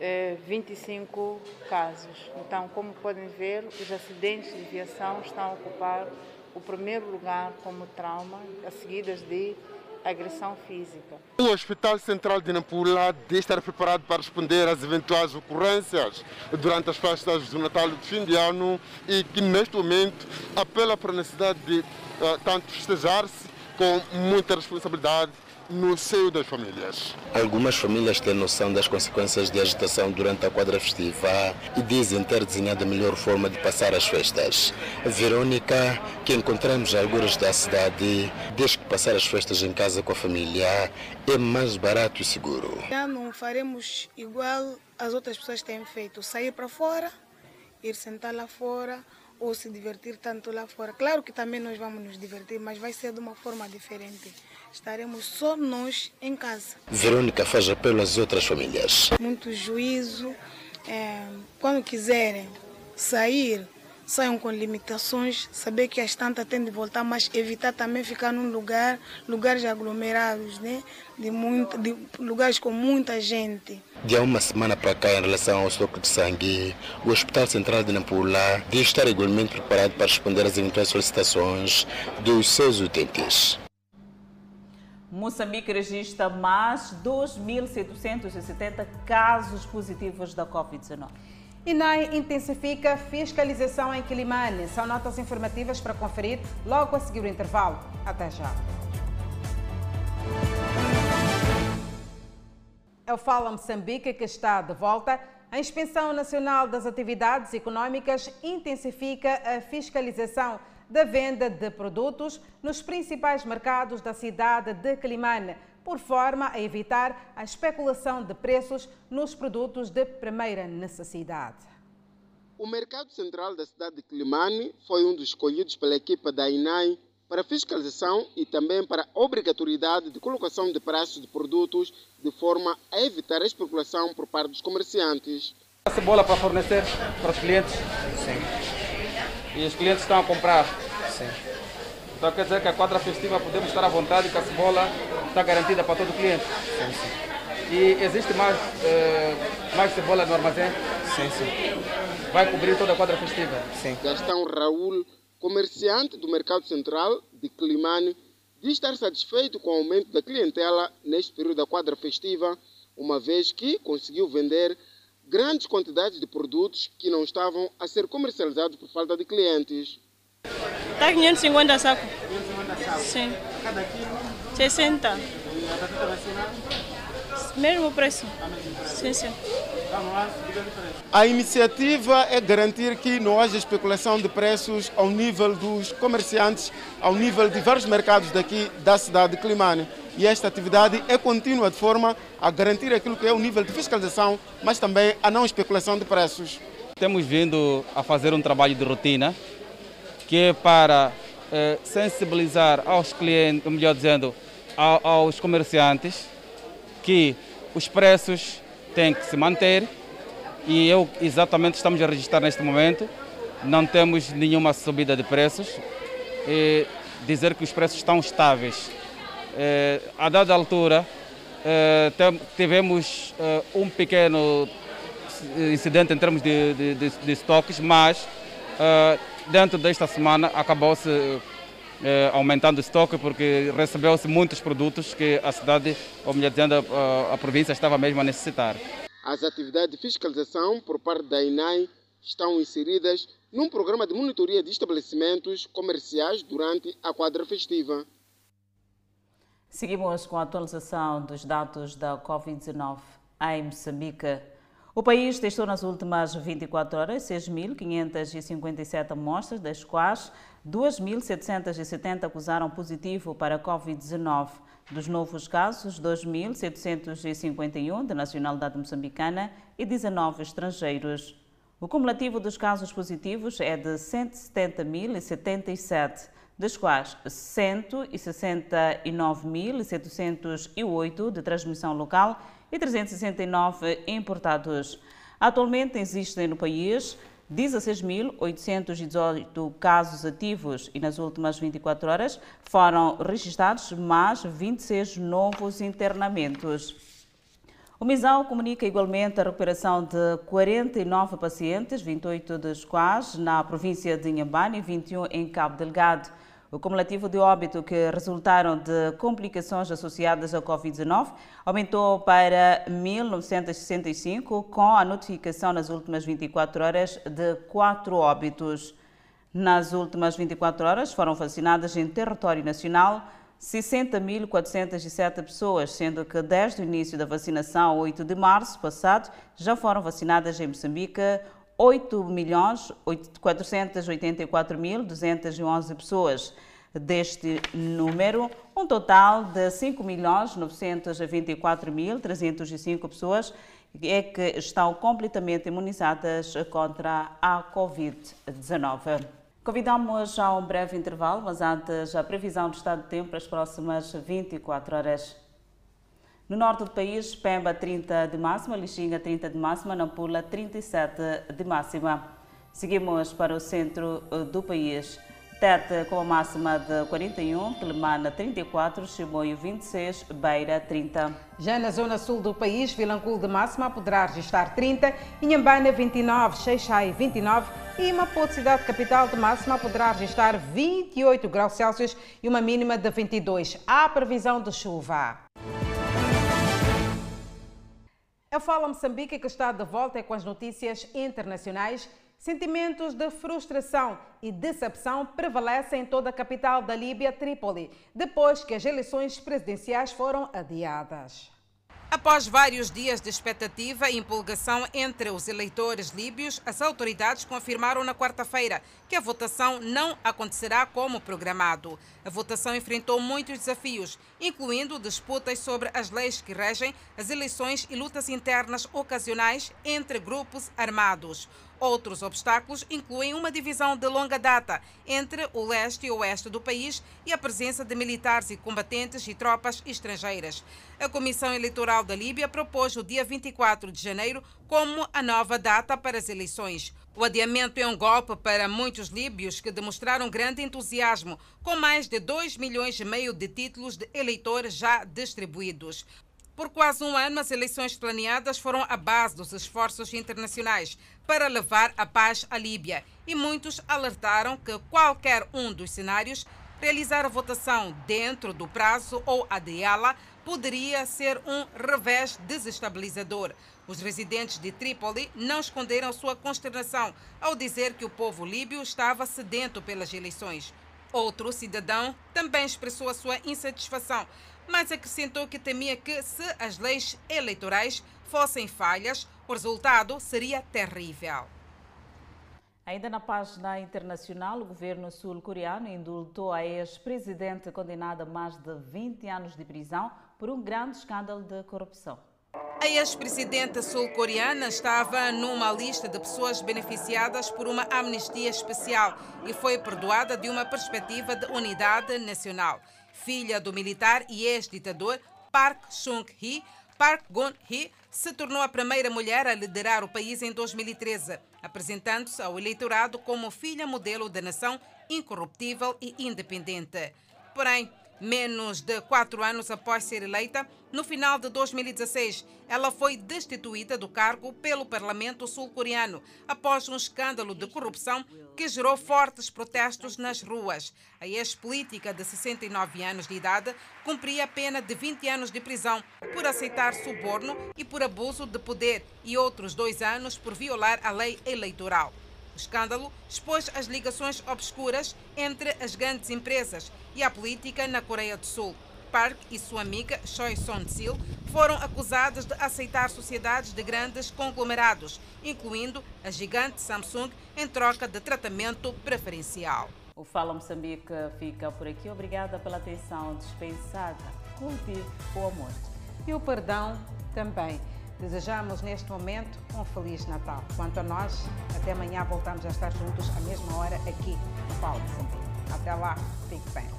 eh, 25 casos. Então, como podem ver, os acidentes de aviação estão a ocupar o primeiro lugar como trauma, a seguidas de agressão física. O Hospital Central de Nampula deve estar preparado para responder às eventuais ocorrências durante as festas do Natal e do fim de ano e que neste momento apela para a necessidade de uh, tanto festejar-se com muita responsabilidade no seio das famílias. Algumas famílias têm noção das consequências de agitação durante a quadra festiva e dizem ter desenhado a melhor forma de passar as festas. Verônica, que encontramos em alguns da cidade, diz que passar as festas em casa com a família é mais barato e seguro. Já não faremos igual as outras pessoas têm feito, sair para fora, ir sentar lá fora, ou se divertir tanto lá fora. Claro que também nós vamos nos divertir, mas vai ser de uma forma diferente. Estaremos só nós em casa. Verônica faz apelo às outras famílias. Muito juízo. É, quando quiserem sair, saiam com limitações, saber que a estanta tem de voltar, mas evitar também ficar num lugar, lugares aglomerados, né? de, muito, de lugares com muita gente. De há uma semana para cá, em relação ao estoque de sangue, o Hospital Central de Nampula deve estar igualmente preparado para responder às eventuais solicitações dos seus utentes. Moçambique registra mais 2.770 casos positivos da Covid-19. INAI intensifica fiscalização em Quilimane. São notas informativas para conferir logo a seguir o intervalo. Até já. É o Fala Moçambique que está de volta. A Inspeção Nacional das Atividades Econômicas intensifica a fiscalização da venda de produtos nos principais mercados da cidade de Climane, por forma a evitar a especulação de preços nos produtos de primeira necessidade. O mercado central da cidade de Climane foi um dos escolhidos pela equipa da INAI para fiscalização e também para a obrigatoriedade de colocação de preços de produtos de forma a evitar a especulação por parte dos comerciantes. A cebola para fornecer para os clientes? Sim. E os clientes estão a comprar? Sim. Então quer dizer que a quadra festiva podemos estar à vontade que a cebola está garantida para todo cliente? Sim, sim. E existe mais, eh, mais cebola no armazém? Sim, sim. Vai cobrir toda a quadra festiva? Sim. Gastão Raul comerciante do Mercado Central de Climane, diz estar satisfeito com o aumento da clientela neste período da quadra festiva, uma vez que conseguiu vender grandes quantidades de produtos que não estavam a ser comercializados por falta de clientes. Está 550 saco. 550 sacos? Sim. Cada quilo? 60. E a batata nacional? Mesmo preço. Sim, sim. A iniciativa é garantir que não haja especulação de preços ao nível dos comerciantes, ao nível de vários mercados daqui da cidade de Climane. E esta atividade é contínua de forma a garantir aquilo que é o nível de fiscalização, mas também a não especulação de preços. Temos vindo a fazer um trabalho de rotina que é para eh, sensibilizar aos clientes, melhor dizendo, aos comerciantes, que os preços têm que se manter e eu exatamente estamos a registrar neste momento, não temos nenhuma subida de preços, e dizer que os preços estão estáveis. Eh, a dada altura, eh, tivemos eh, um pequeno incidente em termos de, de, de, de estoques, mas dentro desta semana acabou-se aumentando o estoque porque recebeu-se muitos produtos que a cidade, ou melhor dizendo, a, a província estava mesmo a necessitar. As atividades de fiscalização por parte da INAI estão inseridas num programa de monitoria de estabelecimentos comerciais durante a quadra festiva. Seguimos com a atualização dos dados da Covid-19 em Moçambique. O país testou nas últimas 24 horas 6.557 amostras, das quais 2.770 acusaram positivo para a Covid-19. Dos novos casos, 2.751 de nacionalidade moçambicana e 19 estrangeiros. O cumulativo dos casos positivos é de 170.077 das quais 169.708 de transmissão local e 369 importados. Atualmente existem no país 16.818 casos ativos e nas últimas 24 horas foram registrados mais 26 novos internamentos. O MISAL comunica igualmente a recuperação de 49 pacientes, 28 dos quais na província de Inhambane e 21 em Cabo Delgado. O cumulativo de óbito que resultaram de complicações associadas ao Covid-19 aumentou para 1.965, com a notificação nas últimas 24 horas de quatro óbitos. Nas últimas 24 horas foram vacinadas em território nacional 60.407 pessoas, sendo que desde o início da vacinação, 8 de março passado, já foram vacinadas em Moçambique 8.484.211 pessoas. Deste número, um total de 5.924.305 pessoas é que estão completamente imunizadas contra a Covid-19. Convidamos a um breve intervalo, mas antes a previsão do estado de tempo para as próximas 24 horas. No norte do país, Pemba 30 de máxima, Lixinga 30 de máxima, Nampula 37 de máxima. Seguimos para o centro eh, do país. Tete com a máxima de 41, Quelimana 34, Chimoio 26, Beira 30. Já na zona sul do país, Vilanculo de máxima poderá registrar 30, Inhambane 29, Xeixai 29 e Maputo, cidade capital de máxima, poderá registrar 28 graus Celsius e uma mínima de 22. Há previsão de chuva. A Fala Moçambique que está de volta com as notícias internacionais Sentimentos de frustração e decepção prevalecem em toda a capital da Líbia, Trípoli, depois que as eleições presidenciais foram adiadas. Após vários dias de expectativa e empolgação entre os eleitores líbios, as autoridades confirmaram na quarta-feira que a votação não acontecerá como programado. A votação enfrentou muitos desafios, incluindo disputas sobre as leis que regem as eleições e lutas internas ocasionais entre grupos armados. Outros obstáculos incluem uma divisão de longa data entre o leste e o oeste do país e a presença de militares e combatentes e tropas estrangeiras. A Comissão Eleitoral da Líbia propôs o dia 24 de janeiro como a nova data para as eleições. O adiamento é um golpe para muitos líbios que demonstraram grande entusiasmo, com mais de 2 milhões e meio de títulos de eleitores já distribuídos. Por quase um ano, as eleições planeadas foram a base dos esforços internacionais para levar a paz à Líbia e muitos alertaram que qualquer um dos cenários, realizar a votação dentro do prazo ou adiá-la, poderia ser um revés desestabilizador. Os residentes de Trípoli não esconderam sua consternação ao dizer que o povo líbio estava sedento pelas eleições. Outro cidadão também expressou a sua insatisfação mas acrescentou que temia que, se as leis eleitorais fossem falhas, o resultado seria terrível. Ainda na página internacional, o governo sul-coreano indultou a ex-presidente condenada a mais de 20 anos de prisão por um grande escândalo de corrupção. A ex-presidente sul-coreana estava numa lista de pessoas beneficiadas por uma amnistia especial e foi perdoada de uma perspectiva de unidade nacional. Filha do militar e ex-ditador Park Chung-hee, Park Gun-hee se tornou a primeira mulher a liderar o país em 2013, apresentando-se ao eleitorado como filha modelo da nação incorruptível e independente. Porém, Menos de quatro anos após ser eleita, no final de 2016, ela foi destituída do cargo pelo parlamento sul-coreano após um escândalo de corrupção que gerou fortes protestos nas ruas. A ex-política de 69 anos de idade cumpria a pena de 20 anos de prisão por aceitar suborno e por abuso de poder e outros dois anos por violar a lei eleitoral. O escândalo expôs as ligações obscuras entre as grandes empresas e a política na Coreia do Sul. Park e sua amiga Choi Son-sil foram acusadas de aceitar sociedades de grandes conglomerados, incluindo a gigante Samsung, em troca de tratamento preferencial. O Fala Moçambique fica por aqui. Obrigada pela atenção dispensada. Cultive o amor. E o perdão também. Desejamos neste momento um Feliz Natal. Quanto a nós, até amanhã voltamos a estar juntos à mesma hora aqui no Paulo Até lá, fique bem.